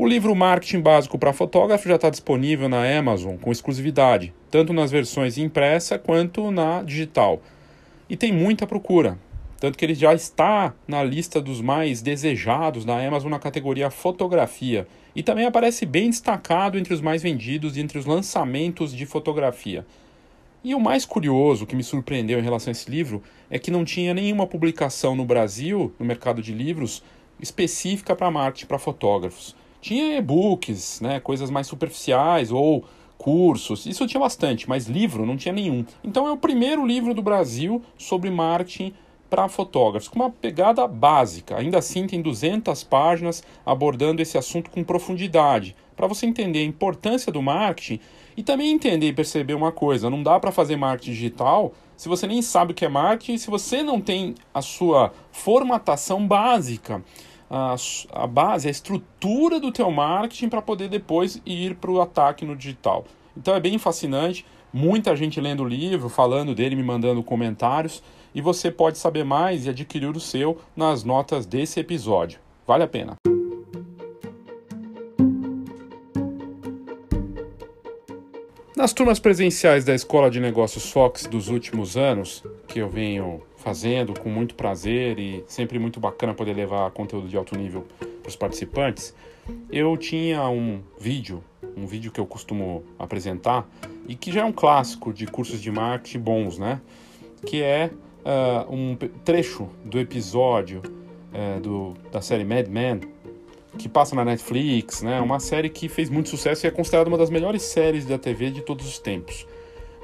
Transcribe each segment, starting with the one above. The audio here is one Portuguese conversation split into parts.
O livro Marketing Básico para Fotógrafo já está disponível na Amazon com exclusividade, tanto nas versões impressa quanto na digital. E tem muita procura, tanto que ele já está na lista dos mais desejados da Amazon na categoria fotografia e também aparece bem destacado entre os mais vendidos e entre os lançamentos de fotografia. E o mais curioso que me surpreendeu em relação a esse livro é que não tinha nenhuma publicação no Brasil, no mercado de livros, específica para marketing para fotógrafos. Tinha e-books, né, coisas mais superficiais ou cursos, isso tinha bastante, mas livro não tinha nenhum. Então é o primeiro livro do Brasil sobre marketing para fotógrafos, com uma pegada básica. Ainda assim, tem 200 páginas abordando esse assunto com profundidade, para você entender a importância do marketing e também entender e perceber uma coisa: não dá para fazer marketing digital se você nem sabe o que é marketing, se você não tem a sua formatação básica a, a base, a estrutura do teu marketing para poder depois ir para o ataque no digital. Então é bem fascinante, muita gente lendo o livro, falando dele, me mandando comentários, e você pode saber mais e adquirir o seu nas notas desse episódio. Vale a pena. Nas turmas presenciais da Escola de Negócios Fox dos últimos anos, que eu venho fazendo com muito prazer e sempre muito bacana poder levar conteúdo de alto nível para os participantes, eu tinha um vídeo, um vídeo que eu costumo apresentar e que já é um clássico de cursos de marketing bons, né? Que é uh, um trecho do episódio uh, do, da série Mad Men, que passa na Netflix, né? Uma série que fez muito sucesso e é considerada uma das melhores séries da TV de todos os tempos.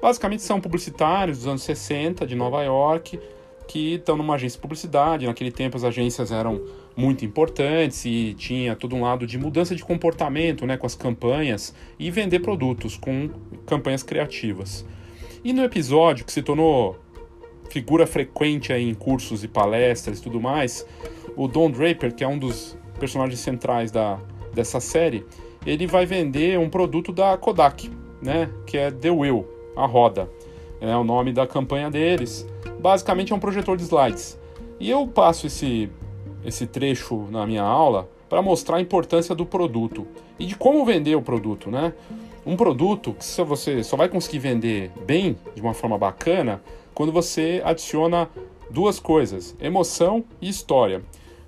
Basicamente são publicitários dos anos 60 de Nova York que estão numa agência de publicidade. Naquele tempo as agências eram muito importantes e tinha todo um lado de mudança de comportamento, né, com as campanhas e vender produtos com campanhas criativas. E no episódio que se tornou figura frequente aí em cursos e palestras e tudo mais, o Don Draper, que é um dos personagens centrais da, dessa série, ele vai vender um produto da Kodak, né, que é The Wheel, a roda. É o nome da campanha deles. Basicamente é um projetor de slides. E eu passo esse, esse trecho na minha aula para mostrar a importância do produto e de como vender o produto, né? Um produto que você só vai conseguir vender bem, de uma forma bacana, quando você adiciona duas coisas: emoção e história.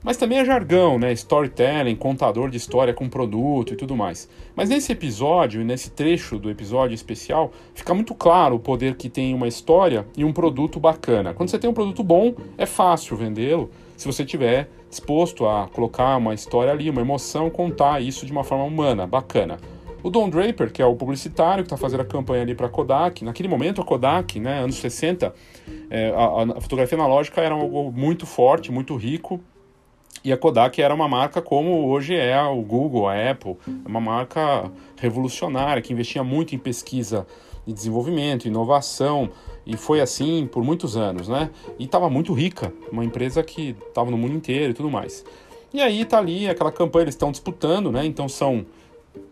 Mas também é jargão, né? Storytelling, contador de história com produto e tudo mais. Mas nesse episódio, e nesse trecho do episódio especial, fica muito claro o poder que tem uma história e um produto bacana. Quando você tem um produto bom, é fácil vendê-lo se você tiver disposto a colocar uma história ali, uma emoção, contar isso de uma forma humana, bacana. O Don Draper, que é o publicitário que está fazendo a campanha ali para a Kodak, naquele momento a Kodak, né, anos 60, é, a, a fotografia analógica era algo muito forte, muito rico, e a Kodak era uma marca como hoje é o Google, a Apple, uma marca revolucionária que investia muito em pesquisa e desenvolvimento, inovação, e foi assim por muitos anos, né? E estava muito rica, uma empresa que estava no mundo inteiro e tudo mais. E aí tá ali aquela campanha, eles estão disputando, né? Então são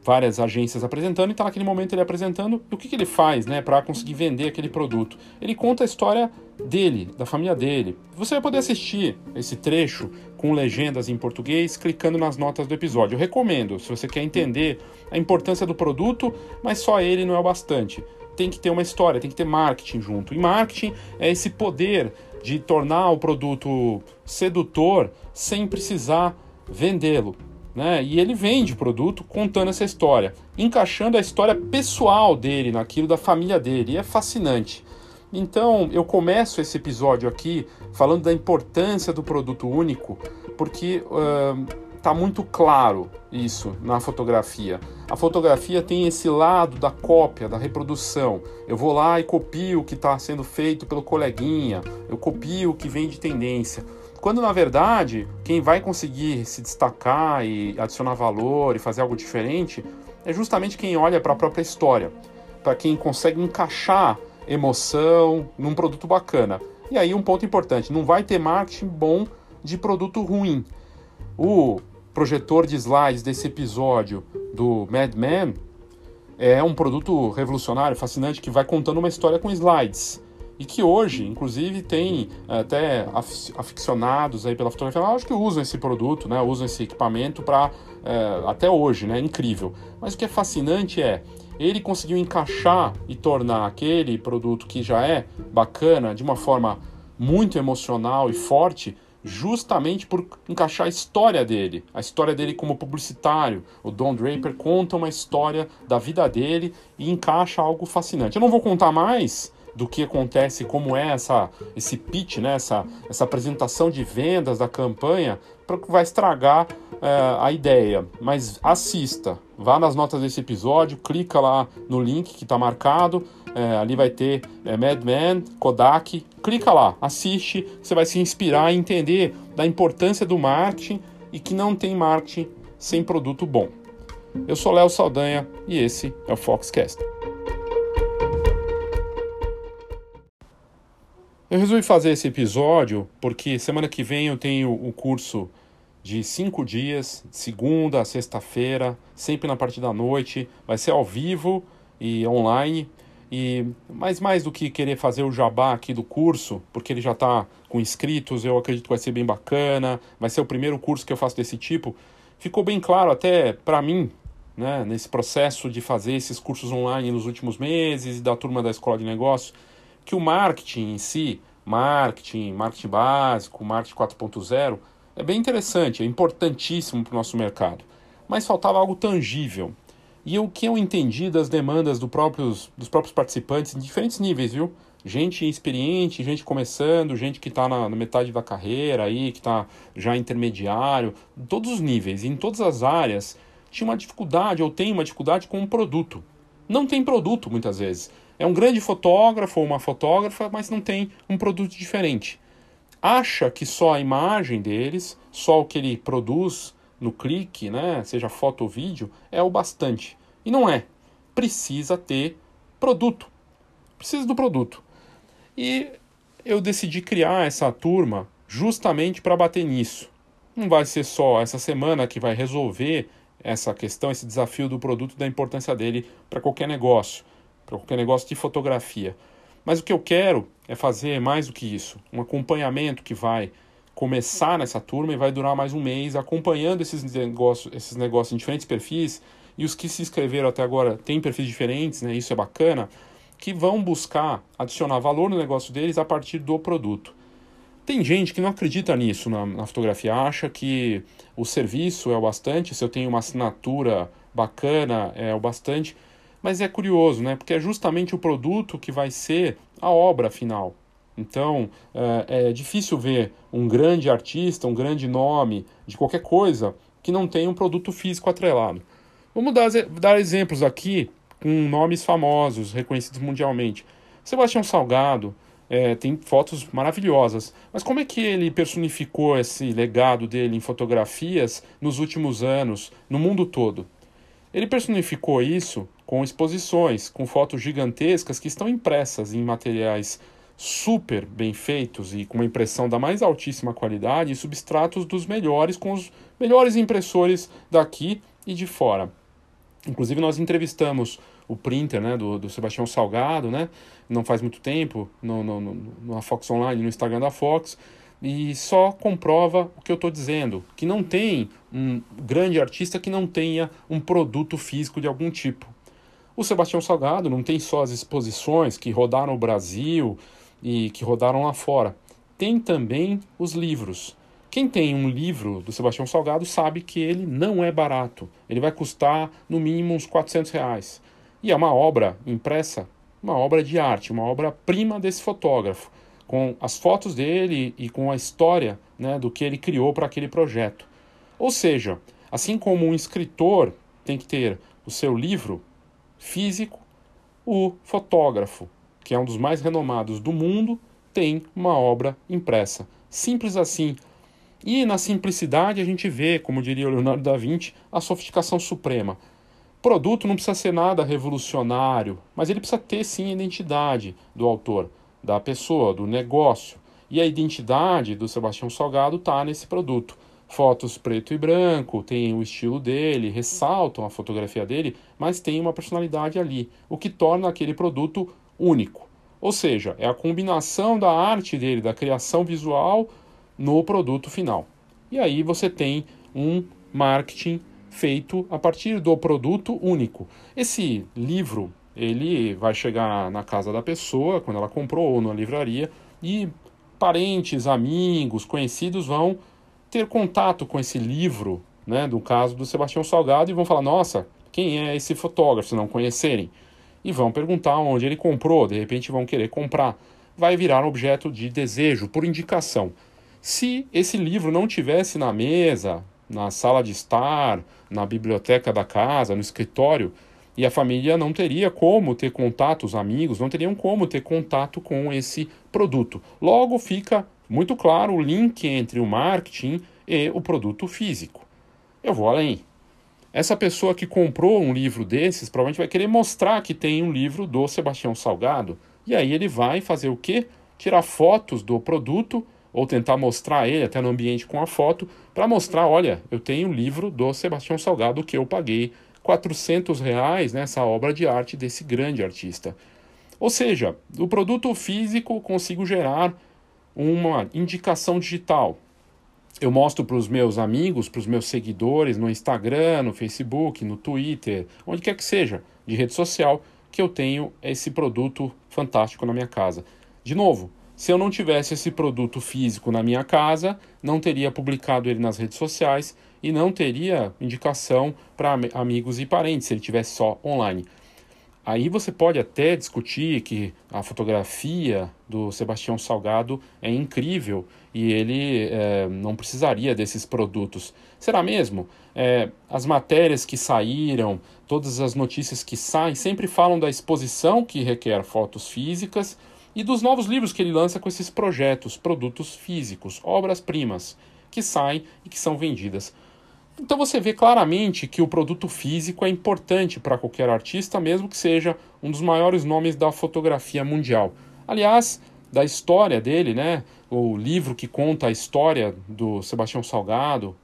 várias agências apresentando, e está naquele momento ele apresentando o que, que ele faz né, para conseguir vender aquele produto. Ele conta a história dele, da família dele. Você vai poder assistir esse trecho com legendas em português clicando nas notas do episódio. Eu recomendo, se você quer entender a importância do produto, mas só ele não é o bastante. Tem que ter uma história, tem que ter marketing junto. E marketing é esse poder de tornar o produto sedutor sem precisar vendê-lo né? E ele vende o produto contando essa história, encaixando a história pessoal dele naquilo da família dele. E é fascinante. Então, eu começo esse episódio aqui falando da importância do produto único, porque está uh, muito claro isso na fotografia. A fotografia tem esse lado da cópia, da reprodução. Eu vou lá e copio o que está sendo feito pelo coleguinha, eu copio o que vem de tendência. Quando na verdade, quem vai conseguir se destacar e adicionar valor e fazer algo diferente é justamente quem olha para a própria história, para quem consegue encaixar emoção num produto bacana. E aí um ponto importante, não vai ter marketing bom de produto ruim. O projetor de slides desse episódio do Mad Men é um produto revolucionário, fascinante, que vai contando uma história com slides. e que hoje, inclusive, tem eh, até aficionados aí pela fotografia acho que usam esse produto, né? Usam esse equipamento para é, até hoje, né? Incrível. Mas o que é fascinante é ele conseguiu encaixar e tornar aquele produto que já é bacana de uma forma muito emocional e forte, justamente por encaixar a história dele, a história dele como publicitário. O Don Draper conta uma história da vida dele e encaixa algo fascinante. Eu não vou contar mais do que acontece, como é essa, esse pitch, né, essa, essa apresentação de vendas da campanha, porque vai estragar é, a ideia. Mas assista, vá nas notas desse episódio, clica lá no link que está marcado, é, ali vai ter é, Mad Men, Kodak, clica lá, assiste, você vai se inspirar e entender da importância do marketing e que não tem marketing sem produto bom. Eu sou Léo Saldanha e esse é o Foxcast. Eu resolvi fazer esse episódio porque semana que vem eu tenho o curso de cinco dias, segunda a sexta-feira, sempre na parte da noite. Vai ser ao vivo e online. E mais mais do que querer fazer o jabá aqui do curso, porque ele já está com inscritos, eu acredito que vai ser bem bacana. Vai ser o primeiro curso que eu faço desse tipo. Ficou bem claro até para mim, né, nesse processo de fazer esses cursos online nos últimos meses da turma da escola de negócios que o marketing em si, marketing, marketing básico, marketing 4.0, é bem interessante, é importantíssimo para o nosso mercado. Mas faltava algo tangível. E o que eu entendi das demandas do próprios, dos próprios participantes em diferentes níveis, viu? Gente experiente, gente começando, gente que está na, na, metade da carreira aí, que está já intermediário, todos os níveis, em todas as áreas, tinha uma dificuldade ou tem uma dificuldade com um produto. Não tem produto muitas vezes. É um grande fotógrafo ou uma fotógrafa, mas não tem um produto diferente. Acha que só a imagem deles, só o que ele produz no clique, né, seja foto ou vídeo, é o bastante. E não é. Precisa ter produto. Precisa do produto. E eu decidi criar essa turma justamente para bater nisso. Não vai ser só essa semana que vai resolver essa questão, esse desafio do produto, da importância dele para qualquer negócio para qualquer negócio de fotografia. Mas o que eu quero é fazer mais do que isso, um acompanhamento que vai começar nessa turma e vai durar mais um mês acompanhando esses negócios, esses negócios em diferentes perfis e os que se inscreveram até agora têm perfis diferentes, né? Isso é bacana, que vão buscar adicionar valor no negócio deles a partir do produto. Tem gente que não acredita nisso na, na fotografia, acha que o serviço é o bastante, se eu tenho uma assinatura bacana é o bastante. Mas é curioso, né? Porque é justamente o produto que vai ser a obra final. Então, é, é difícil ver um grande artista, um grande nome de qualquer coisa que não tenha um produto físico atrelado. Vamos dar, dar exemplos aqui com nomes famosos, reconhecidos mundialmente. Sebastião Salgado é, tem fotos maravilhosas, mas como é que ele personificou esse legado dele em fotografias nos últimos anos, no mundo todo? Ele personificou isso com exposições, com fotos gigantescas que estão impressas em materiais super bem feitos e com uma impressão da mais altíssima qualidade e substratos dos melhores, com os melhores impressores daqui e de fora. Inclusive, nós entrevistamos o printer né, do, do Sebastião Salgado, né, não faz muito tempo, no, no, no, na Fox Online, no Instagram da Fox, e só comprova o que eu estou dizendo, que não tem um grande artista que não tenha um produto físico de algum tipo. O Sebastião Salgado não tem só as exposições que rodaram o Brasil e que rodaram lá fora, tem também os livros. Quem tem um livro do Sebastião Salgado sabe que ele não é barato. Ele vai custar no mínimo uns 400 reais. E é uma obra impressa, uma obra de arte, uma obra-prima desse fotógrafo com as fotos dele e com a história né, do que ele criou para aquele projeto. Ou seja, assim como um escritor tem que ter o seu livro físico, o fotógrafo, que é um dos mais renomados do mundo, tem uma obra impressa. Simples assim. E na simplicidade a gente vê, como diria Leonardo da Vinci, a sofisticação suprema. O produto não precisa ser nada revolucionário, mas ele precisa ter sim a identidade do autor da pessoa, do negócio. E a identidade do Sebastião Salgado está nesse produto. Fotos preto e branco, tem o estilo dele, ressaltam a fotografia dele, mas tem uma personalidade ali, o que torna aquele produto único. Ou seja, é a combinação da arte dele, da criação visual no produto final. E aí você tem um marketing feito a partir do produto único. Esse livro, ele vai chegar na casa da pessoa quando ela comprou ou na livraria e parentes, amigos, conhecidos vão ter contato com esse livro, né, do caso do Sebastião Salgado e vão falar: "Nossa, quem é esse fotógrafo?" se não conhecerem. E vão perguntar onde ele comprou, de repente vão querer comprar. Vai virar objeto de desejo por indicação. Se esse livro não tivesse na mesa, na sala de estar, na biblioteca da casa, no escritório, e a família não teria como ter contato, os amigos não teriam como ter contato com esse produto. Logo fica muito claro o link entre o marketing e o produto físico. Eu vou além. Essa pessoa que comprou um livro desses provavelmente vai querer mostrar que tem um livro do Sebastião Salgado. E aí ele vai fazer o quê? Tirar fotos do produto ou tentar mostrar ele até no ambiente com a foto para mostrar, olha, eu tenho um livro do Sebastião Salgado que eu paguei 400 reais nessa obra de arte desse grande artista. Ou seja, do produto físico consigo gerar uma indicação digital. Eu mostro para os meus amigos, para os meus seguidores no Instagram, no Facebook, no Twitter, onde quer que seja, de rede social, que eu tenho esse produto fantástico na minha casa. De novo, se eu não tivesse esse produto físico na minha casa, não teria publicado ele nas redes sociais e não teria indicação para amigos e parentes se ele tivesse só online. Aí você pode até discutir que a fotografia do Sebastião Salgado é incrível e ele é, não precisaria desses produtos. Será mesmo? É, as matérias que saíram, todas as notícias que saem, sempre falam da exposição que requer fotos físicas e dos novos livros que ele lança com esses projetos, produtos físicos, obras-primas que saem e que são vendidas. Então você vê claramente que o produto físico é importante para qualquer artista, mesmo que seja um dos maiores nomes da fotografia mundial. Aliás, da história dele, né? O livro que conta a história do Sebastião Salgado,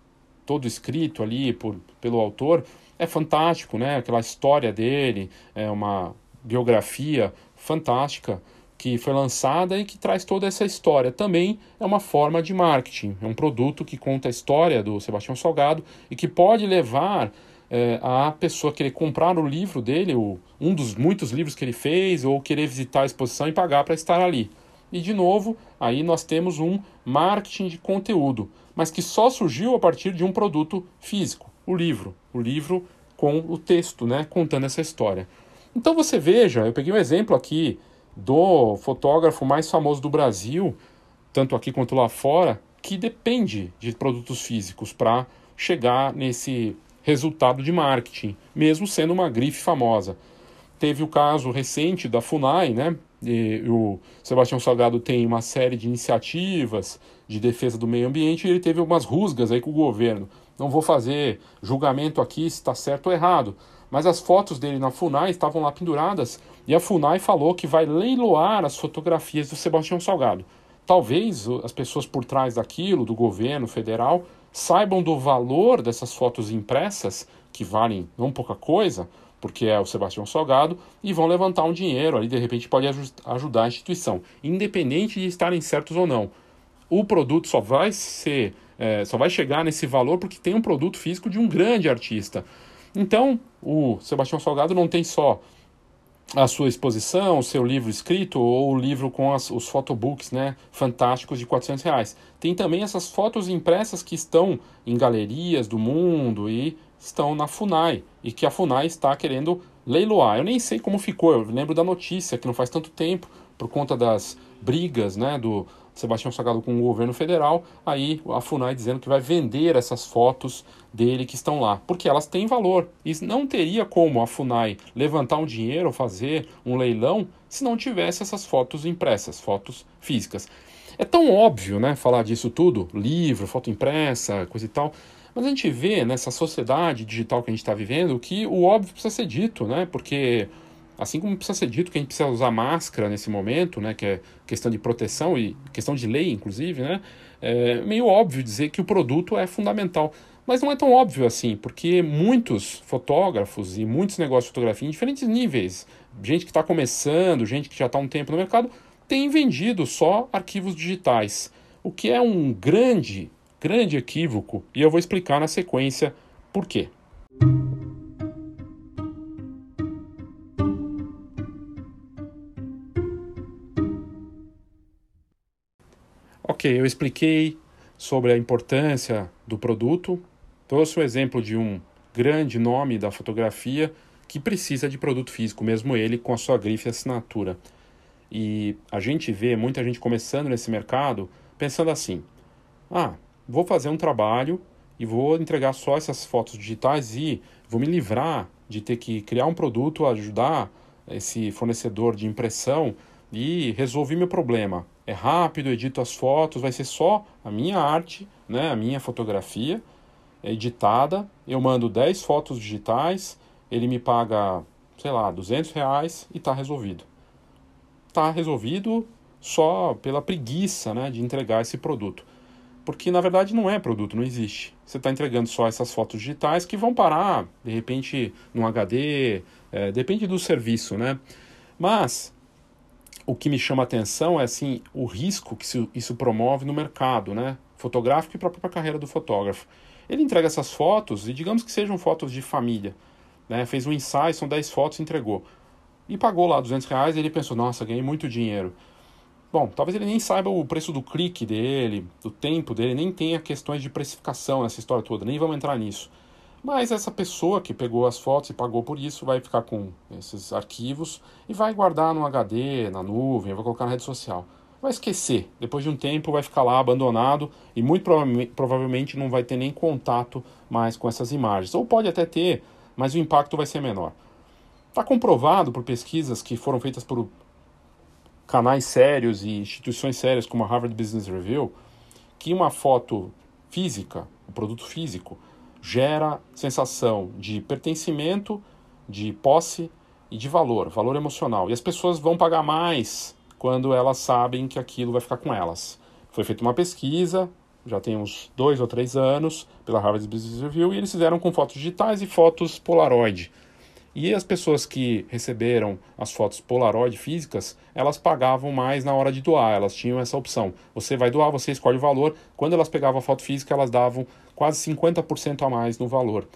todo escrito ali por, pelo autor, é fantástico, né? Aquela história dele, é uma biografia fantástica que foi lançada e que traz toda essa história. Também é uma forma de marketing, é um produto que conta a história do Sebastião Salgado e que pode levar é, a pessoa querer comprar o livro dele, o, um dos muitos livros que ele fez, ou querer visitar a exposição e pagar para estar ali. E de novo, aí nós temos um marketing de conteúdo, mas que só surgiu a partir de um produto físico, o livro, o livro com o texto, né, contando essa história. Então você veja, eu peguei um exemplo aqui do fotógrafo mais famoso do Brasil, tanto aqui quanto lá fora, que depende de produtos físicos para chegar nesse resultado de marketing, mesmo sendo uma grife famosa. Teve o caso recente da FUNAI, né? E o Sebastião Salgado tem uma série de iniciativas de defesa do meio ambiente e ele teve algumas rusgas aí com o governo. Não vou fazer julgamento aqui se está certo ou errado, mas as fotos dele na FUNAI estavam lá penduradas e a FUNAI falou que vai leiloar as fotografias do Sebastião Salgado. Talvez as pessoas por trás daquilo, do governo federal, saibam do valor dessas fotos impressas, que valem não pouca coisa, porque é o Sebastião Salgado, e vão levantar um dinheiro ali, de repente pode ajudar a instituição, independente de estarem certos ou não. O produto só vai ser, é, só vai chegar nesse valor porque tem um produto físico de um grande artista. Então, o Sebastião Salgado não tem só a sua exposição, o seu livro escrito ou o livro com as, os photobooks né, fantásticos de 400 reais. Tem também essas fotos impressas que estão em galerias do mundo e estão na FUNAI e que a FUNAI está querendo leiloar. Eu nem sei como ficou, eu lembro da notícia que não faz tanto tempo, por conta das brigas né, do, Sebastião Salgado com o governo federal, aí a FUNAI dizendo que vai vender essas fotos dele que estão lá, porque elas têm valor. E não teria como a FUNAI levantar um dinheiro fazer um leilão se não tivesse essas fotos impressas, fotos físicas. É tão óbvio, né, falar disso tudo, livro, foto impressa, coisa e tal, mas a gente vê nessa sociedade digital que a gente está vivendo que o óbvio precisa ser dito, né, porque Assim como precisa ser dito que a gente precisa usar máscara nesse momento, né, que é questão de proteção e questão de lei, inclusive, né, é meio óbvio dizer que o produto é fundamental. Mas não é tão óbvio assim, porque muitos fotógrafos e muitos negócios de fotografia em diferentes níveis, gente que está começando, gente que já está um tempo no mercado, tem vendido só arquivos digitais, o que é um grande, grande equívoco, e eu vou explicar na sequência por quê. Ok, eu expliquei sobre a importância do produto, trouxe o exemplo de um grande nome da fotografia que precisa de produto físico, mesmo ele com a sua grife e assinatura. E a gente vê muita gente começando nesse mercado pensando assim: ah, vou fazer um trabalho e vou entregar só essas fotos digitais e vou me livrar de ter que criar um produto, ajudar esse fornecedor de impressão e resolvi meu problema é rápido, edito as fotos, vai ser só a minha arte, né, a minha fotografia editada. Eu mando 10 fotos digitais, ele me paga, sei lá, 200 reais e está resolvido. Está resolvido só pela preguiça né, de entregar esse produto. Porque na verdade não é produto, não existe. Você está entregando só essas fotos digitais que vão parar, de repente, no HD, é, depende do serviço, né? Mas o que me chama a atenção é assim o risco que isso, promove no mercado, né? Fotográfico e para a própria carreira do fotógrafo. Ele entrega essas fotos e digamos que sejam fotos de família, né? Fez um ensaio, são 10 fotos, entregou e pagou lá 200 reais. E ele pensou, nossa, ganhei muito dinheiro. Bom, talvez ele nem saiba o preço do clique dele, do tempo dele, nem tenha questões de precificação nessa história toda, nem vamos entrar nisso. Mas essa pessoa que pegou as fotos e pagou por isso vai ficar com esses arquivos e vai guardar no HD, na nuvem, vai colocar na rede social. Vai esquecer. Depois de um tempo vai ficar lá abandonado e muito provavelmente não vai ter nem contato mais com essas imagens. Ou pode até ter, mas o impacto vai ser menor. Está comprovado por pesquisas que foram feitas por canais sérios e instituições sérias como a Harvard Business Review que uma foto física, um produto físico, gera sensação de pertencimento, de posse e de valor, valor emocional. E as pessoas vão pagar mais quando elas sabem que aquilo vai ficar com elas. Foi feita uma pesquisa, já tem uns dois ou três anos, pela Harvard Business Review, e eles fizeram com fotos digitais e fotos Polaroid. E as pessoas que receberam as fotos Polaroid físicas, elas pagavam mais na hora de doar, elas tinham essa opção. Você vai doar, você escolhe o valor. Quando elas pegavam a foto física, elas davam quase 50% a mais no valor.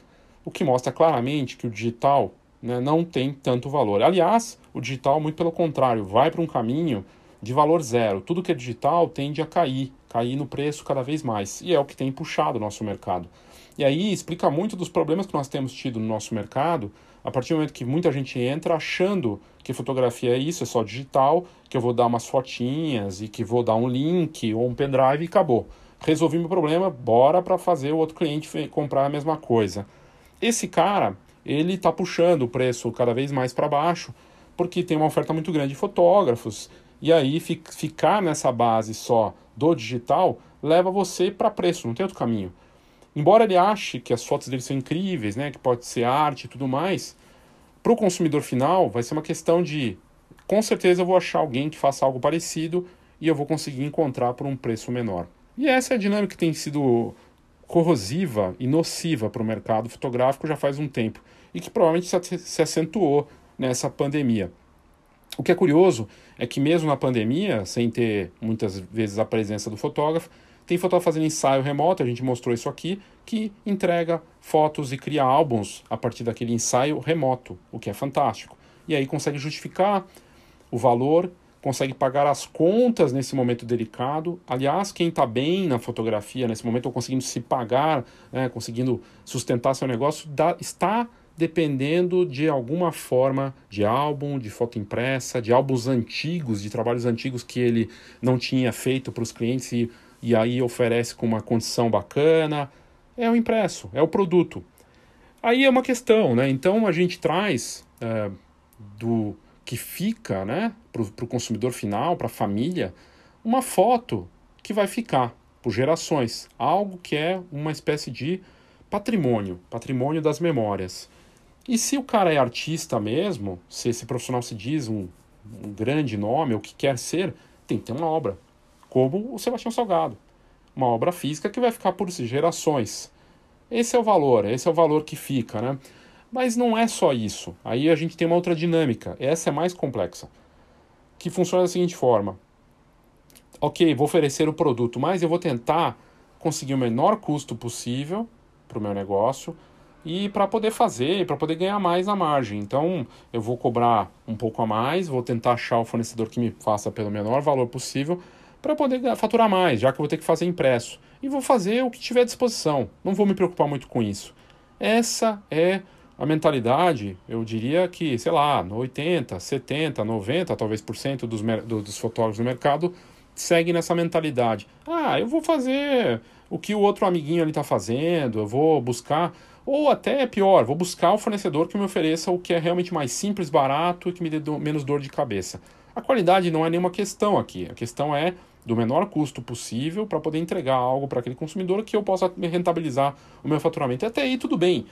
O que mostra claramente que o digital né, não tem tanto valor. Aliás, o digital, muito pelo contrário, vai para um caminho de valor zero. Tudo que é digital tende a cair, cair no preço cada vez mais. E é o que tem puxado o nosso mercado. E aí explica muito dos problemas que nós temos tido no nosso mercado a partir do momento que muita gente entra achando que fotografia é isso, é só digital, que eu vou dar umas fotinhas e que vou dar um link ou um pendrive e acabou. Resolvi meu problema, bora para fazer o outro cliente comprar a mesma coisa. Esse cara, ele está puxando o preço cada vez mais para baixo, porque tem uma oferta muito grande de fotógrafos, e aí ficar nessa base só do digital leva você para preço, não tem outro caminho. Embora ele ache que as fotos dele são incríveis, né, que pode ser arte e tudo mais, para o consumidor final vai ser uma questão de, com certeza eu vou achar alguém que faça algo parecido e eu vou conseguir encontrar por um preço menor. E essa é a dinâmica que tem sido corrosiva e nociva para o mercado fotográfico já faz um tempo e que provavelmente se acentuou nessa pandemia. O que é curioso é que mesmo na pandemia, sem ter muitas vezes a presença do fotógrafo, tem fotógrafo fazendo ensaio remoto, a gente mostrou isso aqui, que entrega fotos e cria álbuns a partir daquele ensaio remoto, o que é fantástico. E aí consegue justificar o valor, consegue pagar as contas nesse momento delicado. Aliás, quem está bem na fotografia nesse momento, ou conseguindo se pagar, né, conseguindo sustentar seu negócio, dá, está dependendo de alguma forma de álbum, de foto impressa, de álbuns antigos, de trabalhos antigos que ele não tinha feito para os clientes e e aí oferece com uma condição bacana. É o impresso, é o produto. Aí é uma questão, né? Então a gente traz é, do que fica, né, para o consumidor final, para a família, uma foto que vai ficar por gerações, algo que é uma espécie de patrimônio, patrimônio das memórias. E se o cara é artista mesmo, se esse profissional se diz um, um grande nome, ou que quer ser, tem que ter uma obra como o Sebastião Salgado. Uma obra física que vai ficar por gerações. Esse é o valor, esse é o valor que fica, né? Mas não é só isso. Aí a gente tem uma outra dinâmica. Essa é mais complexa. Que funciona da seguinte forma: ok, vou oferecer o produto, mas eu vou tentar conseguir o menor custo possível para o meu negócio e para poder fazer, para poder ganhar mais na margem. Então, eu vou cobrar um pouco a mais, vou tentar achar o fornecedor que me faça pelo menor valor possível para poder faturar mais, já que eu vou ter que fazer impresso. E vou fazer o que tiver à disposição. Não vou me preocupar muito com isso. Essa é a mentalidade, eu diria que, sei lá, no 80, 70, 90, talvez por cento dos, dos fotógrafos do mercado segue nessa mentalidade. Ah, eu vou fazer o que o outro amiguinho ali está fazendo, eu vou buscar, ou até pior, vou buscar o fornecedor que me ofereça o que é realmente mais simples, barato e que me dê do, menos dor de cabeça. A qualidade não é nenhuma questão aqui, a questão é do menor custo possível para poder entregar algo para aquele consumidor que eu possa rentabilizar o meu faturamento. Até aí tudo bem.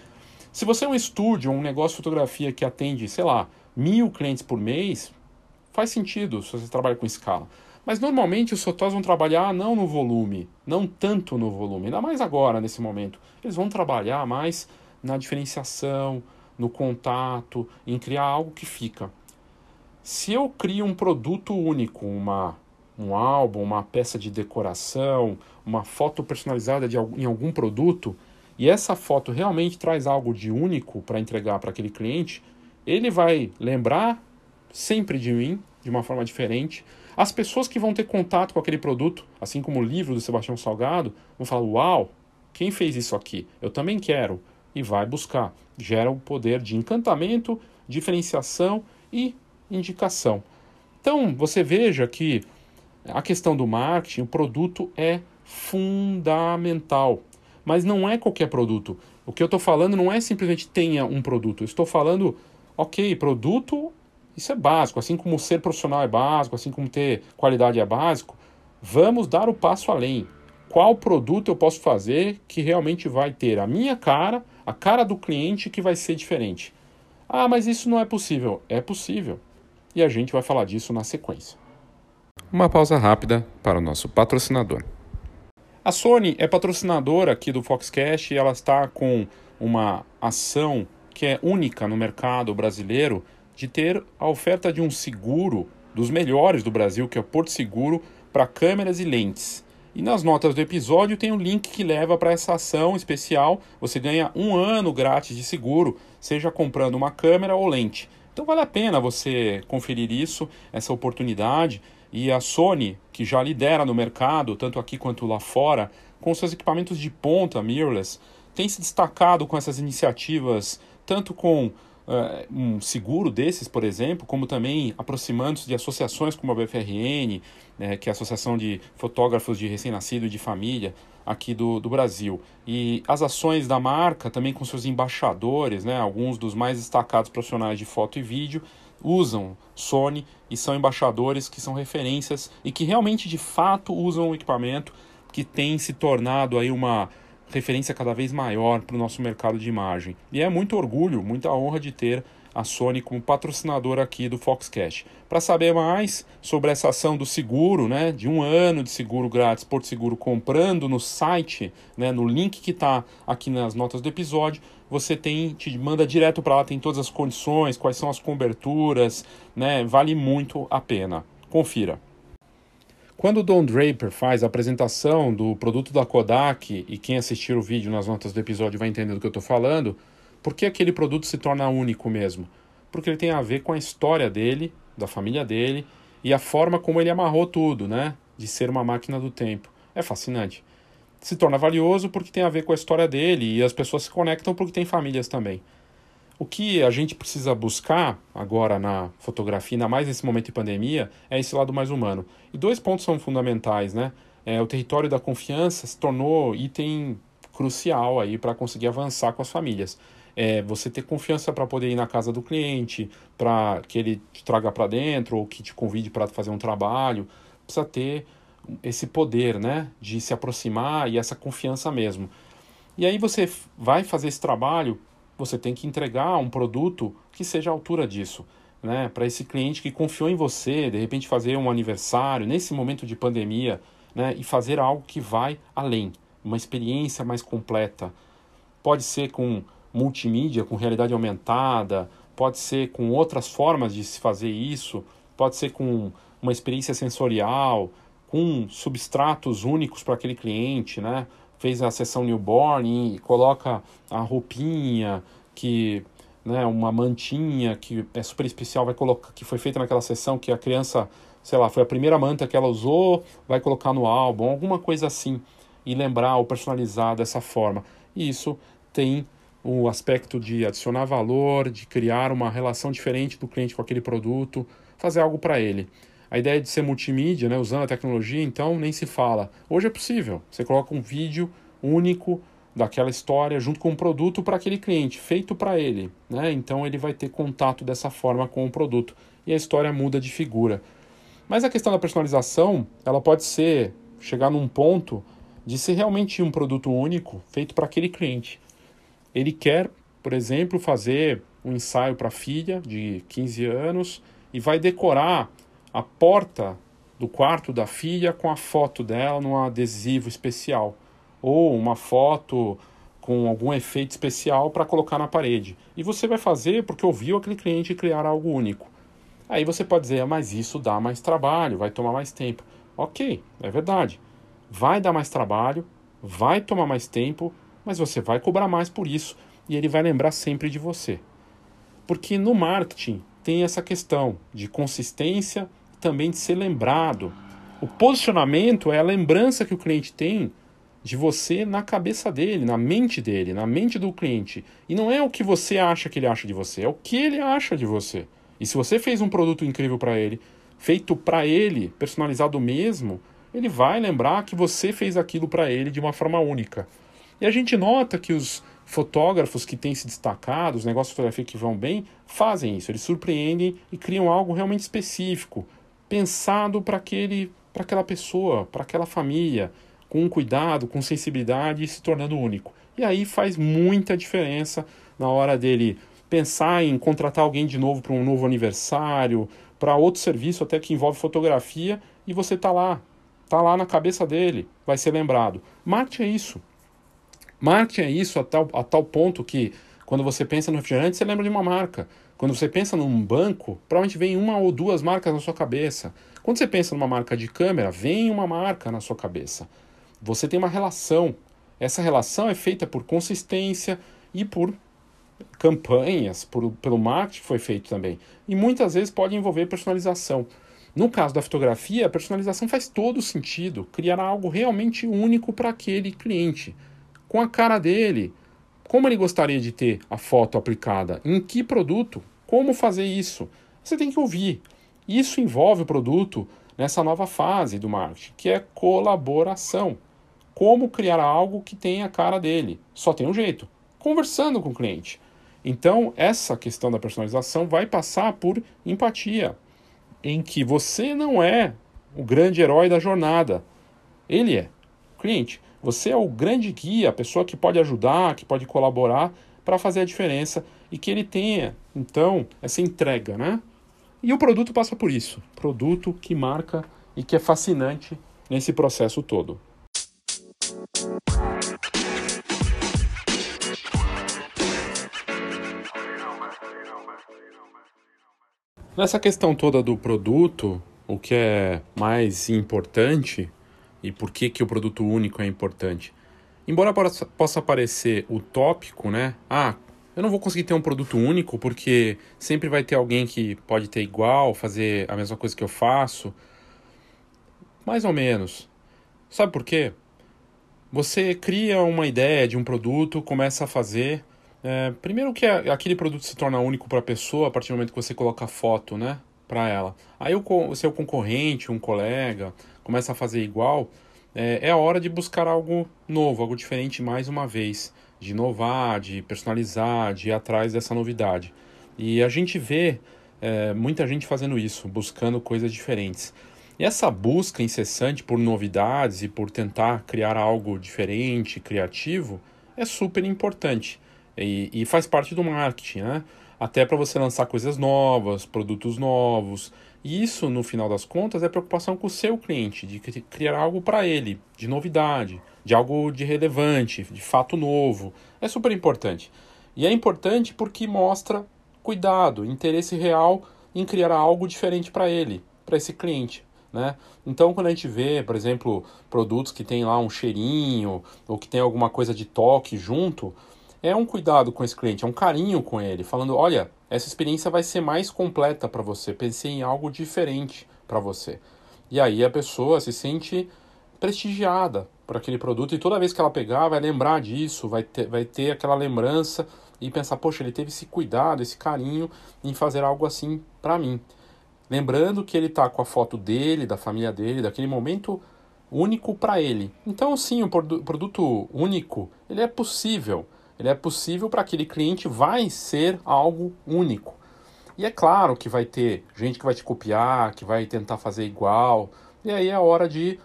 Se você é um estúdio, um negócio de fotografia que atende, sei lá, mil clientes por mês, faz sentido se você trabalha com escala. Mas normalmente os fotógrafos vão trabalhar não no volume, não tanto no volume, ainda mais agora, nesse momento. Eles vão trabalhar mais na diferenciação, no contato, em criar algo que fica. Se eu crio um produto único, uma, um álbum, uma peça de decoração, uma foto personalizada de, em algum produto, e essa foto realmente traz algo de único para entregar para aquele cliente, ele vai lembrar sempre de mim, de uma forma diferente as pessoas que vão ter contato com aquele produto, assim como o livro do Sebastião Salgado, vão falar: Uau, quem fez isso aqui? Eu também quero. E vai buscar. Gera um poder de encantamento, diferenciação e indicação. Então, você veja que a questão do marketing, o produto é fundamental. Mas não é qualquer produto. O que eu estou falando não é simplesmente tenha um produto. Eu estou falando, ok, produto isso é básico, assim como ser profissional é básico, assim como ter qualidade é básico. Vamos dar o passo além. Qual produto eu posso fazer que realmente vai ter a minha cara, a cara do cliente que vai ser diferente? Ah, mas isso não é possível. É possível. E a gente vai falar disso na sequência. Uma pausa rápida para o nosso patrocinador. A Sony é patrocinadora aqui do Foxcast e ela está com uma ação que é única no mercado brasileiro de ter a oferta de um seguro dos melhores do Brasil, que é o Porto Seguro, para câmeras e lentes. E nas notas do episódio tem um link que leva para essa ação especial. Você ganha um ano grátis de seguro, seja comprando uma câmera ou lente. Então vale a pena você conferir isso, essa oportunidade. E a Sony, que já lidera no mercado, tanto aqui quanto lá fora, com seus equipamentos de ponta mirrorless, tem se destacado com essas iniciativas, tanto com uh, um seguro desses, por exemplo, como também aproximando-se de associações como a BFRN, né, que é a Associação de Fotógrafos de Recém-Nascido e de Família aqui do, do Brasil. E as ações da marca, também com seus embaixadores, né, alguns dos mais destacados profissionais de foto e vídeo, usam Sony e são embaixadores que são referências e que realmente de fato usam o equipamento que tem se tornado aí uma referência cada vez maior para o nosso mercado de imagem. E é muito orgulho, muita honra de ter a Sony como patrocinadora aqui do Foxcast. Para saber mais sobre essa ação do seguro, né, de um ano de seguro grátis, Porto Seguro, comprando no site, né, no link que está aqui nas notas do episódio, você tem, te manda direto para lá, tem todas as condições, quais são as coberturas, né, vale muito a pena. Confira. Quando o Don Draper faz a apresentação do produto da Kodak, e quem assistir o vídeo nas notas do episódio vai entender do que eu estou falando, por que aquele produto se torna único mesmo? Porque ele tem a ver com a história dele, da família dele, e a forma como ele amarrou tudo, né? De ser uma máquina do tempo. É fascinante. Se torna valioso porque tem a ver com a história dele e as pessoas se conectam porque tem famílias também. O que a gente precisa buscar agora na fotografia, ainda mais nesse momento de pandemia, é esse lado mais humano. E dois pontos são fundamentais, né? É, o território da confiança se tornou item crucial aí para conseguir avançar com as famílias. É, você ter confiança para poder ir na casa do cliente, para que ele te traga para dentro ou que te convide para fazer um trabalho, precisa ter esse poder, né, de se aproximar e essa confiança mesmo. E aí você vai fazer esse trabalho você tem que entregar um produto que seja à altura disso. Né? Para esse cliente que confiou em você, de repente fazer um aniversário nesse momento de pandemia né? e fazer algo que vai além, uma experiência mais completa. pode ser com multimídia, com realidade aumentada, pode ser com outras formas de se fazer isso, pode ser com uma experiência sensorial, com substratos únicos para aquele cliente, né? Fez a sessão newborn e coloca a roupinha que né, uma mantinha que é super especial, vai colocar que foi feita naquela sessão que a criança, sei lá, foi a primeira manta que ela usou, vai colocar no álbum, alguma coisa assim e lembrar ou personalizar dessa forma. E isso tem o aspecto de adicionar valor, de criar uma relação diferente do cliente com aquele produto, fazer algo para ele. A ideia de ser multimídia, né, usando a tecnologia, então nem se fala. Hoje é possível. Você coloca um vídeo único daquela história junto com um produto para aquele cliente, feito para ele. Né? Então ele vai ter contato dessa forma com o produto e a história muda de figura. Mas a questão da personalização, ela pode ser chegar num ponto de ser realmente um produto único feito para aquele cliente. Ele quer, por exemplo, fazer um ensaio para a filha de 15 anos e vai decorar a porta do quarto da filha com a foto dela num adesivo especial ou uma foto com algum efeito especial para colocar na parede. E você vai fazer porque ouviu aquele cliente criar algo único. Aí você pode dizer, ah, mas isso dá mais trabalho, vai tomar mais tempo. Ok, é verdade. Vai dar mais trabalho, vai tomar mais tempo, mas você vai cobrar mais por isso e ele vai lembrar sempre de você. Porque no marketing tem essa questão de consistência também de ser lembrado. O posicionamento é a lembrança que o cliente tem de você na cabeça dele, na mente dele, na mente do cliente. E não é o que você acha que ele acha de você, é o que ele acha de você. E se você fez um produto incrível para ele, feito para ele, personalizado mesmo, ele vai lembrar que você fez aquilo para ele de uma forma única. E a gente nota que os fotógrafos que têm se destacado, os negócios de fotografia que vão bem, fazem isso. Eles surpreendem e criam algo realmente específico, pensado para aquele, para aquela pessoa, para aquela família, com cuidado, com sensibilidade e se tornando único. E aí faz muita diferença na hora dele pensar em contratar alguém de novo para um novo aniversário, para outro serviço até que envolve fotografia e você tá lá, tá lá na cabeça dele, vai ser lembrado. Marketing é isso. Marketing é isso a tal, a tal ponto que quando você pensa no refrigerante, você lembra de uma marca. Quando você pensa num banco, provavelmente vem uma ou duas marcas na sua cabeça. Quando você pensa numa marca de câmera, vem uma marca na sua cabeça. Você tem uma relação. Essa relação é feita por consistência e por campanhas, por, pelo marketing que foi feito também. E muitas vezes pode envolver personalização. No caso da fotografia, a personalização faz todo sentido, criar algo realmente único para aquele cliente com a cara dele. Como ele gostaria de ter a foto aplicada? Em que produto? Como fazer isso? Você tem que ouvir. Isso envolve o produto nessa nova fase do marketing, que é colaboração. Como criar algo que tenha a cara dele? Só tem um jeito: conversando com o cliente. Então, essa questão da personalização vai passar por empatia, em que você não é o grande herói da jornada. Ele é o cliente. Você é o grande guia, a pessoa que pode ajudar, que pode colaborar para fazer a diferença e que ele tenha, então, essa entrega, né? E o produto passa por isso. Produto que marca e que é fascinante nesse processo todo. Nessa questão toda do produto, o que é mais importante e por que, que o produto único é importante. Embora possa parecer utópico, né? Ah, eu não vou conseguir ter um produto único porque sempre vai ter alguém que pode ter igual, fazer a mesma coisa que eu faço. Mais ou menos. Sabe por quê? Você cria uma ideia de um produto, começa a fazer. É, primeiro que aquele produto se torna único para a pessoa a partir do momento que você coloca foto, né? Para ela. Aí o seu concorrente, um colega, começa a fazer igual, é, é a hora de buscar algo novo, algo diferente mais uma vez, de inovar, de personalizar, de ir atrás dessa novidade. E a gente vê é, muita gente fazendo isso, buscando coisas diferentes. E essa busca incessante por novidades e por tentar criar algo diferente, criativo, é super importante. E, e faz parte do marketing, né? Até para você lançar coisas novas, produtos novos. E isso, no final das contas, é preocupação com o seu cliente, de criar algo para ele, de novidade, de algo de relevante, de fato novo. É super importante. E é importante porque mostra cuidado, interesse real em criar algo diferente para ele, para esse cliente. Né? Então, quando a gente vê, por exemplo, produtos que tem lá um cheirinho ou que tem alguma coisa de toque junto, é um cuidado com esse cliente, é um carinho com ele, falando: olha, essa experiência vai ser mais completa para você, pensei em algo diferente para você. E aí a pessoa se sente prestigiada por aquele produto e toda vez que ela pegar vai lembrar disso, vai ter, vai ter aquela lembrança e pensar: poxa, ele teve esse cuidado, esse carinho em fazer algo assim para mim. Lembrando que ele está com a foto dele, da família dele, daquele momento único para ele. Então, sim, o produto único, ele é possível. Ele é possível para aquele cliente, vai ser algo único. E é claro que vai ter gente que vai te copiar, que vai tentar fazer igual. E aí é hora de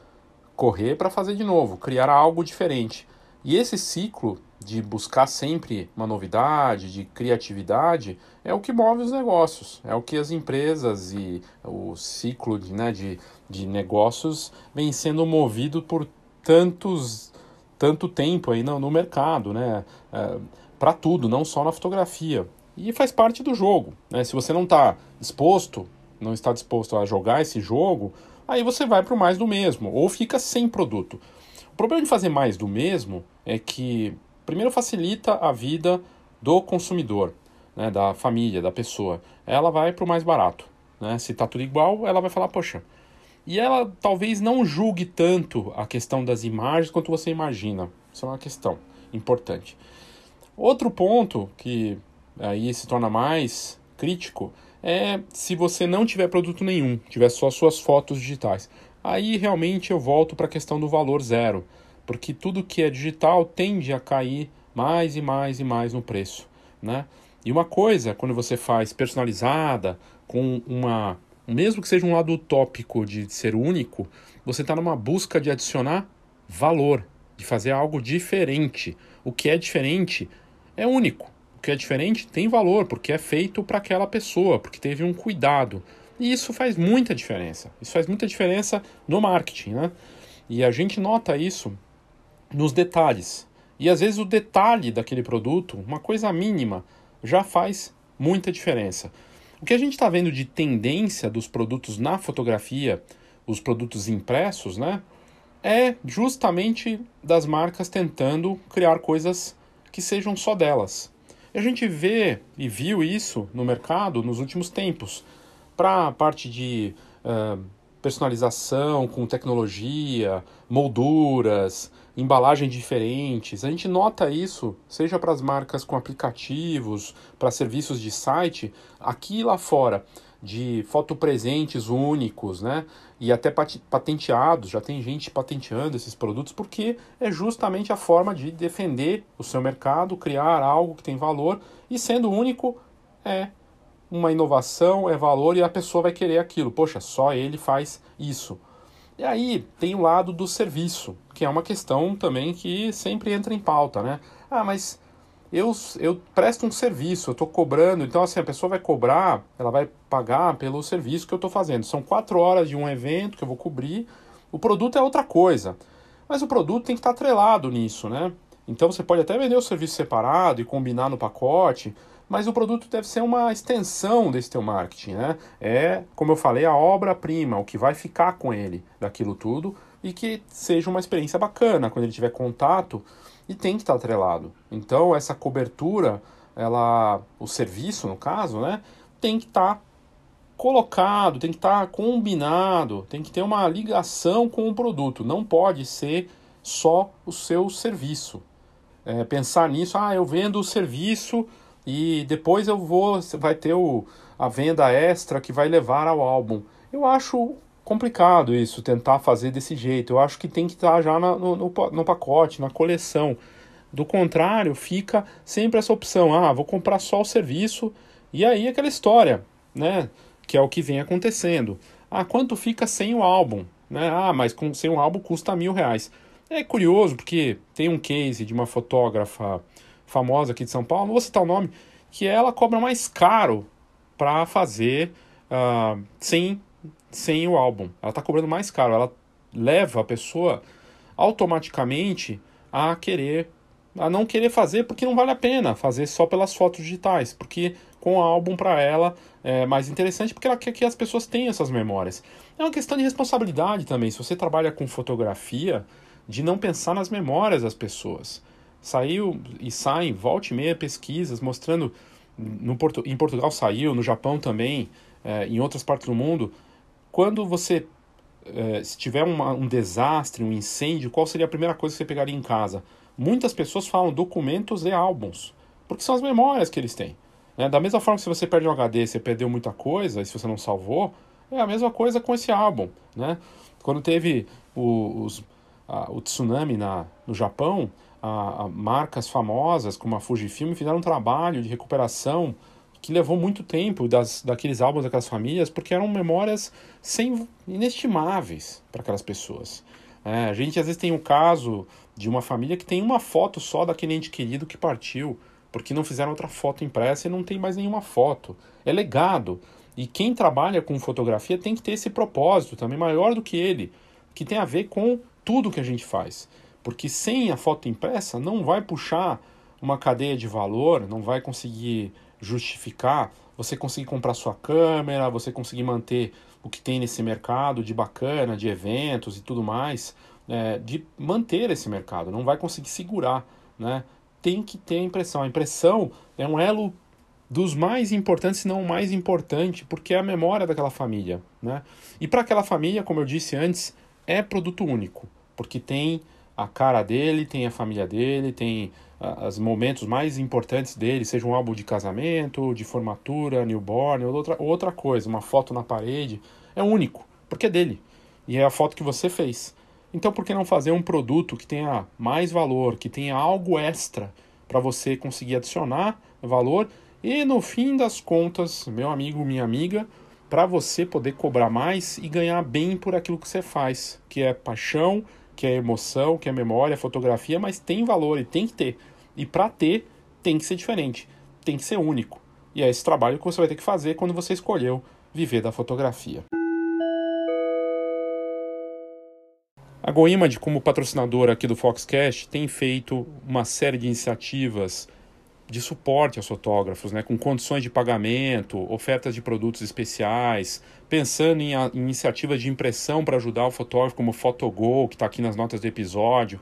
correr para fazer de novo, criar algo diferente. E esse ciclo de buscar sempre uma novidade, de criatividade, é o que move os negócios, é o que as empresas e o ciclo de, né, de, de negócios vem sendo movido por tantos tanto tempo aí no, no mercado, né? É, para tudo, não só na fotografia. E faz parte do jogo. Né? Se você não está disposto, não está disposto a jogar esse jogo, aí você vai para o mais do mesmo, ou fica sem produto. O problema de fazer mais do mesmo é que, primeiro, facilita a vida do consumidor, né, da família, da pessoa. Ela vai para o mais barato. Né? Se está tudo igual, ela vai falar, poxa. E ela talvez não julgue tanto a questão das imagens quanto você imagina. Isso é uma questão importante. Outro ponto que aí se torna mais crítico é se você não tiver produto nenhum, tiver só suas fotos digitais. Aí realmente eu volto para a questão do valor zero, porque tudo que é digital tende a cair mais e mais e mais no preço, né? E uma coisa, quando você faz personalizada, com uma, mesmo que seja um lado utópico de ser único, você está numa busca de adicionar valor, de fazer algo diferente. O que é diferente é único. O que é diferente tem valor, porque é feito para aquela pessoa, porque teve um cuidado. E isso faz muita diferença. Isso faz muita diferença no marketing, né? E a gente nota isso nos detalhes. E às vezes o detalhe daquele produto, uma coisa mínima, já faz muita diferença. O que a gente está vendo de tendência dos produtos na fotografia, os produtos impressos, né? É justamente das marcas tentando criar coisas que sejam só delas. A gente vê e viu isso no mercado nos últimos tempos para a parte de uh, personalização com tecnologia, molduras, embalagens diferentes. A gente nota isso, seja para as marcas com aplicativos, para serviços de site, aqui e lá fora, de fotopresentes únicos, né? E até patenteados, já tem gente patenteando esses produtos, porque é justamente a forma de defender o seu mercado, criar algo que tem valor, e sendo único, é uma inovação, é valor e a pessoa vai querer aquilo. Poxa, só ele faz isso. E aí tem o lado do serviço, que é uma questão também que sempre entra em pauta, né? Ah, mas eu, eu presto um serviço, eu estou cobrando, então assim, a pessoa vai cobrar, ela vai pagar pelo serviço que eu estou fazendo. São quatro horas de um evento que eu vou cobrir, o produto é outra coisa. Mas o produto tem que estar atrelado nisso, né? Então você pode até vender o serviço separado e combinar no pacote, mas o produto deve ser uma extensão desse teu marketing, né? É, como eu falei, a obra-prima, o que vai ficar com ele daquilo tudo e que seja uma experiência bacana quando ele tiver contato e tem que estar atrelado. Então, essa cobertura, ela, o serviço, no caso, né, tem que estar colocado, tem que estar combinado, tem que ter uma ligação com o produto. Não pode ser só o seu serviço. É, pensar nisso, ah, eu vendo o serviço e depois eu vou, vai ter o, a venda extra que vai levar ao álbum. Eu acho complicado isso, tentar fazer desse jeito. Eu acho que tem que estar já na, no, no, pacote, na coleção. Do contrário, fica sempre essa opção: ah, vou comprar só o serviço, e aí aquela história, né? Que é o que vem acontecendo. Ah, quanto fica sem o álbum? Né? Ah, mas com, sem o álbum custa mil reais. É curioso porque tem um case de uma fotógrafa famosa aqui de São Paulo, não vou citar o nome, que ela cobra mais caro para fazer uh, sem, sem o álbum. Ela está cobrando mais caro. Ela leva a pessoa automaticamente a querer a não querer fazer porque não vale a pena fazer só pelas fotos digitais, porque com o álbum para ela é mais interessante porque ela quer que as pessoas tenham essas memórias. É uma questão de responsabilidade também. Se você trabalha com fotografia, de não pensar nas memórias das pessoas. Saiu e saem, volte e meia pesquisas mostrando no Porto, em Portugal saiu, no Japão também, é, em outras partes do mundo, quando você é, se tiver uma, um desastre, um incêndio, qual seria a primeira coisa que você pegaria em casa? Muitas pessoas falam documentos e álbuns, porque são as memórias que eles têm. Né? Da mesma forma que se você perde um HD, você perdeu muita coisa, e se você não salvou, é a mesma coisa com esse álbum. Né? Quando teve o, os, a, o tsunami na, no Japão, a, a marcas famosas como a Fujifilm fizeram um trabalho de recuperação que levou muito tempo das, daqueles álbuns daquelas famílias, porque eram memórias sem, inestimáveis para aquelas pessoas. É, a gente às vezes tem um caso de uma família que tem uma foto só daquele ente querido que partiu, porque não fizeram outra foto impressa e não tem mais nenhuma foto. É legado. E quem trabalha com fotografia tem que ter esse propósito também maior do que ele, que tem a ver com tudo que a gente faz. Porque sem a foto impressa não vai puxar uma cadeia de valor, não vai conseguir justificar você conseguir comprar sua câmera, você conseguir manter o que tem nesse mercado de bacana, de eventos e tudo mais é, de manter esse mercado, não vai conseguir segurar, né? Tem que ter impressão. A impressão é um elo dos mais importantes, se não o mais importante, porque é a memória daquela família, né? E para aquela família, como eu disse antes, é produto único, porque tem a cara dele, tem a família dele, tem os momentos mais importantes dele, seja um álbum de casamento, de formatura, newborn, ou outra, outra coisa, uma foto na parede, é único, porque é dele. E é a foto que você fez. Então, por que não fazer um produto que tenha mais valor, que tenha algo extra para você conseguir adicionar valor e no fim das contas, meu amigo, minha amiga, para você poder cobrar mais e ganhar bem por aquilo que você faz, que é paixão, que é emoção, que é memória, fotografia, mas tem valor e tem que ter. E para ter, tem que ser diferente, tem que ser único. E é esse trabalho que você vai ter que fazer quando você escolheu viver da fotografia. A GoImage, como patrocinadora aqui do Foxcast, tem feito uma série de iniciativas de suporte aos fotógrafos, né, com condições de pagamento, ofertas de produtos especiais, pensando em, a, em iniciativas de impressão para ajudar o fotógrafo, como o Photogol, que está aqui nas notas do episódio.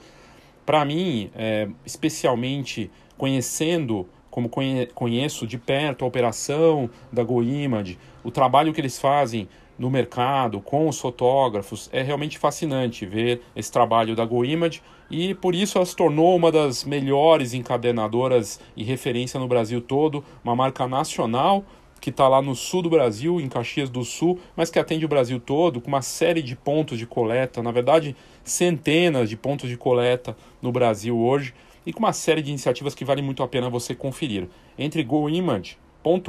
Para mim, é, especialmente conhecendo, como conhe, conheço de perto a operação da GoImage, o trabalho que eles fazem no mercado, com os fotógrafos. É realmente fascinante ver esse trabalho da GoImage e por isso ela se tornou uma das melhores encadernadoras e referência no Brasil todo, uma marca nacional que está lá no sul do Brasil, em Caxias do Sul, mas que atende o Brasil todo, com uma série de pontos de coleta, na verdade, centenas de pontos de coleta no Brasil hoje, e com uma série de iniciativas que vale muito a pena você conferir. Entre GoImage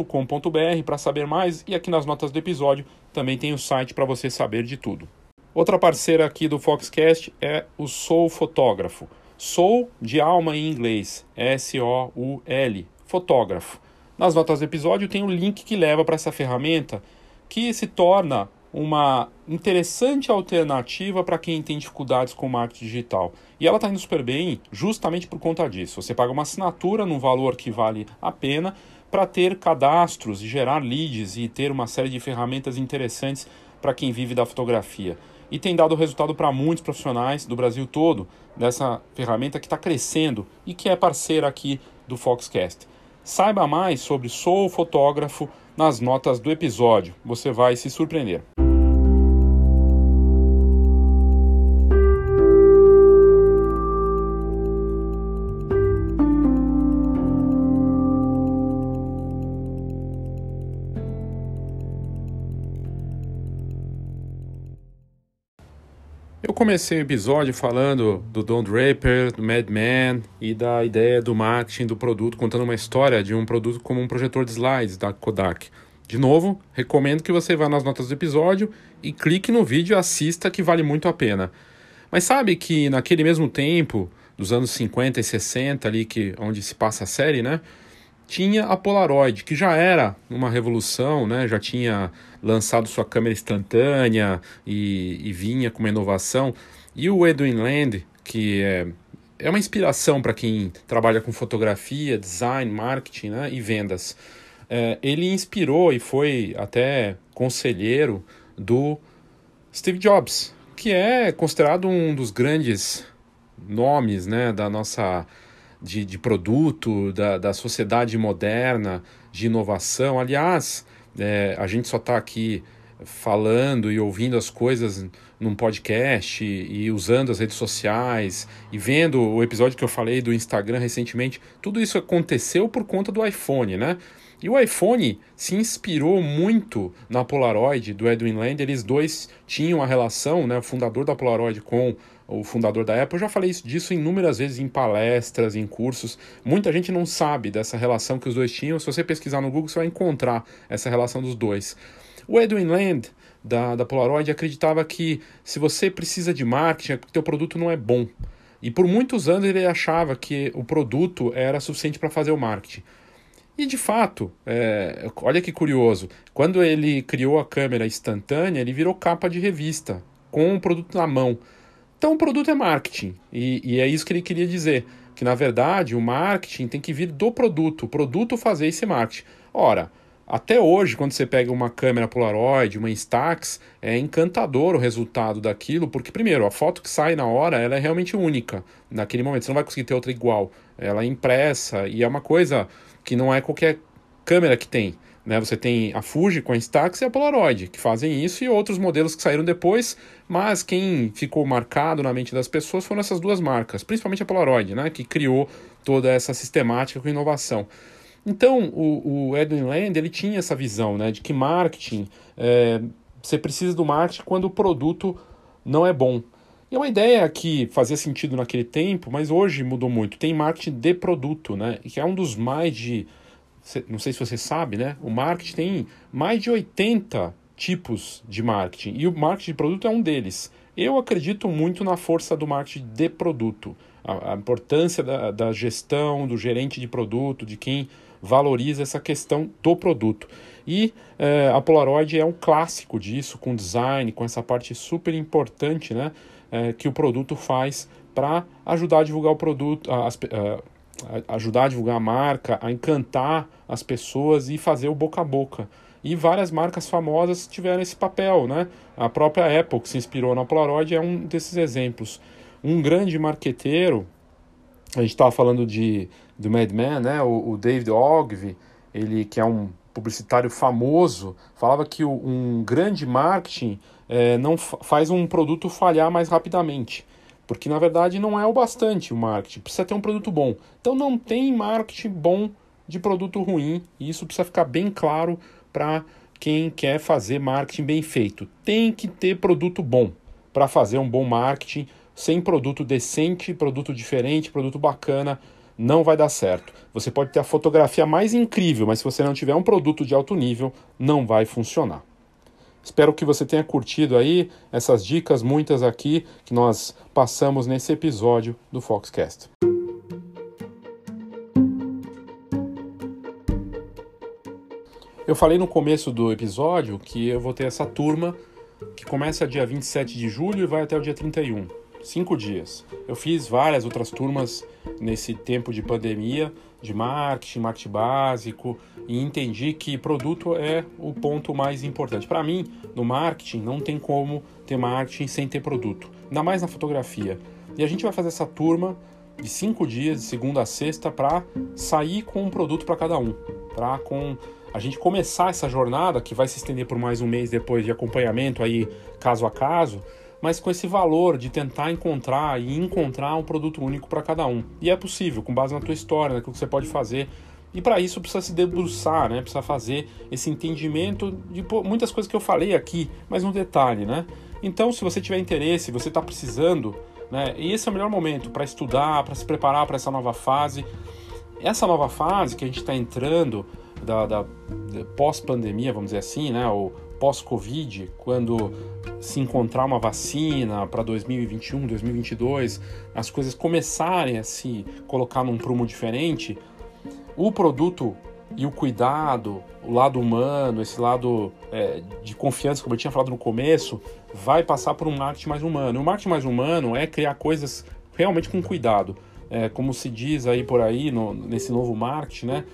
com.br para saber mais e aqui nas notas do episódio também tem o site para você saber de tudo. Outra parceira aqui do Foxcast é o Soul Fotógrafo. Soul de alma em inglês, S-O-U-L, fotógrafo. Nas notas do episódio tem o um link que leva para essa ferramenta que se torna uma interessante alternativa para quem tem dificuldades com marketing digital. E ela está indo super bem justamente por conta disso. Você paga uma assinatura num valor que vale a pena para ter cadastros e gerar leads e ter uma série de ferramentas interessantes para quem vive da fotografia. E tem dado resultado para muitos profissionais do Brasil todo dessa ferramenta que está crescendo e que é parceira aqui do Foxcast. Saiba mais sobre Sou Fotógrafo nas notas do episódio, você vai se surpreender. Comecei o episódio falando do Don Draper, do Mad Men e da ideia do marketing do produto, contando uma história de um produto como um projetor de slides da Kodak. De novo, recomendo que você vá nas notas do episódio e clique no vídeo e assista que vale muito a pena. Mas sabe que naquele mesmo tempo, dos anos 50 e 60 ali que onde se passa a série, né? Tinha a Polaroid, que já era uma revolução, né? Já tinha lançado sua câmera instantânea e, e vinha com uma inovação. E o Edwin Land, que é, é uma inspiração para quem trabalha com fotografia, design, marketing né? e vendas. É, ele inspirou e foi até conselheiro do Steve Jobs, que é considerado um dos grandes nomes né, da nossa de, de produto, da, da sociedade moderna, de inovação. Aliás, é, a gente só está aqui falando e ouvindo as coisas num podcast e, e usando as redes sociais e vendo o episódio que eu falei do Instagram recentemente, tudo isso aconteceu por conta do iPhone, né? E o iPhone se inspirou muito na Polaroid do Edwin Land. Eles dois tinham a relação, né, o fundador da Polaroid com o fundador da Apple. Eu já falei disso inúmeras vezes em palestras, em cursos. Muita gente não sabe dessa relação que os dois tinham. Se você pesquisar no Google, você vai encontrar essa relação dos dois. O Edwin Land da, da Polaroid acreditava que se você precisa de marketing, é teu produto não é bom. E por muitos anos ele achava que o produto era suficiente para fazer o marketing. E de fato, é, olha que curioso, quando ele criou a câmera instantânea, ele virou capa de revista, com o produto na mão. Então o produto é marketing, e, e é isso que ele queria dizer, que na verdade o marketing tem que vir do produto, o produto fazer esse marketing. Ora, até hoje, quando você pega uma câmera Polaroid, uma Instax, é encantador o resultado daquilo, porque, primeiro, a foto que sai na hora ela é realmente única naquele momento. Você não vai conseguir ter outra igual. Ela é impressa e é uma coisa que não é qualquer câmera que tem. Né? Você tem a Fuji com a Instax e a Polaroid, que fazem isso, e outros modelos que saíram depois, mas quem ficou marcado na mente das pessoas foram essas duas marcas, principalmente a Polaroid, né? que criou toda essa sistemática com inovação. Então, o, o Edwin Land ele tinha essa visão né, de que marketing, é, você precisa do marketing quando o produto não é bom. E é uma ideia que fazia sentido naquele tempo, mas hoje mudou muito. Tem marketing de produto, né? Que é um dos mais de. Não sei se você sabe, né? O marketing tem mais de 80 tipos de marketing. E o marketing de produto é um deles. Eu acredito muito na força do marketing de produto. A, a importância da, da gestão, do gerente de produto, de quem valoriza essa questão do produto. E é, a Polaroid é um clássico disso, com design, com essa parte super importante, né? é, que o produto faz para ajudar a divulgar o produto, a, a, a, ajudar a divulgar a marca, a encantar as pessoas e fazer o boca a boca. E várias marcas famosas tiveram esse papel, né? A própria Apple, que se inspirou na Polaroid, é um desses exemplos. Um grande marqueteiro, a gente estava falando de, do Mad Men, né? O, o David Ogilvy, ele que é um publicitário famoso, falava que o, um grande marketing é, não faz um produto falhar mais rapidamente. Porque na verdade não é o bastante o marketing, precisa ter um produto bom. Então não tem marketing bom de produto ruim, e isso precisa ficar bem claro para quem quer fazer marketing bem feito. Tem que ter produto bom para fazer um bom marketing. Sem produto decente, produto diferente, produto bacana, não vai dar certo. Você pode ter a fotografia mais incrível, mas se você não tiver um produto de alto nível, não vai funcionar. Espero que você tenha curtido aí essas dicas, muitas aqui, que nós passamos nesse episódio do Foxcast. Eu falei no começo do episódio que eu vou ter essa turma que começa dia 27 de julho e vai até o dia 31 cinco dias. Eu fiz várias outras turmas nesse tempo de pandemia, de marketing, marketing básico, e entendi que produto é o ponto mais importante. Para mim, no marketing, não tem como ter marketing sem ter produto, ainda mais na fotografia. E a gente vai fazer essa turma de cinco dias, de segunda a sexta, para sair com um produto para cada um, para com a gente começar essa jornada que vai se estender por mais um mês depois de acompanhamento aí caso a caso mas com esse valor de tentar encontrar e encontrar um produto único para cada um. E é possível, com base na tua história, naquilo que você pode fazer. E para isso precisa se debruçar, né? Precisa fazer esse entendimento de muitas coisas que eu falei aqui, mas um detalhe, né? Então, se você tiver interesse, você está precisando, né? E esse é o melhor momento para estudar, para se preparar para essa nova fase. Essa nova fase que a gente está entrando, da, da, pós-pandemia, vamos dizer assim, né? Ou pós-Covid, quando se encontrar uma vacina para 2021, 2022, as coisas começarem a se colocar num prumo diferente, o produto e o cuidado, o lado humano, esse lado é, de confiança, como eu tinha falado no começo, vai passar por um marketing mais humano. E o marketing mais humano é criar coisas realmente com cuidado. É, como se diz aí por aí, no, nesse novo marketing, né?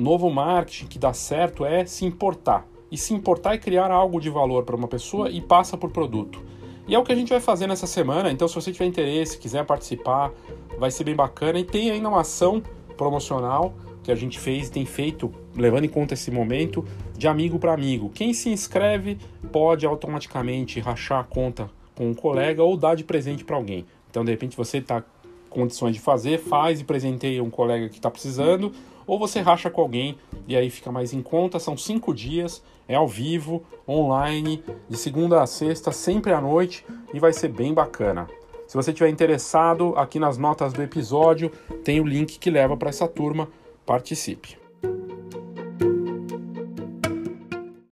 O novo marketing que dá certo é se importar. E se importar é criar algo de valor para uma pessoa e passa por produto. E é o que a gente vai fazer nessa semana. Então, se você tiver interesse, quiser participar, vai ser bem bacana. E tem ainda uma ação promocional que a gente fez, tem feito, levando em conta esse momento, de amigo para amigo. Quem se inscreve pode automaticamente rachar a conta com um colega ou dar de presente para alguém. Então, de repente, você está condições de fazer, faz e presenteia um colega que está precisando, ou você racha com alguém e aí fica mais em conta. São cinco dias, é ao vivo, online, de segunda a sexta, sempre à noite e vai ser bem bacana. Se você estiver interessado, aqui nas notas do episódio tem o link que leva para essa turma. Participe!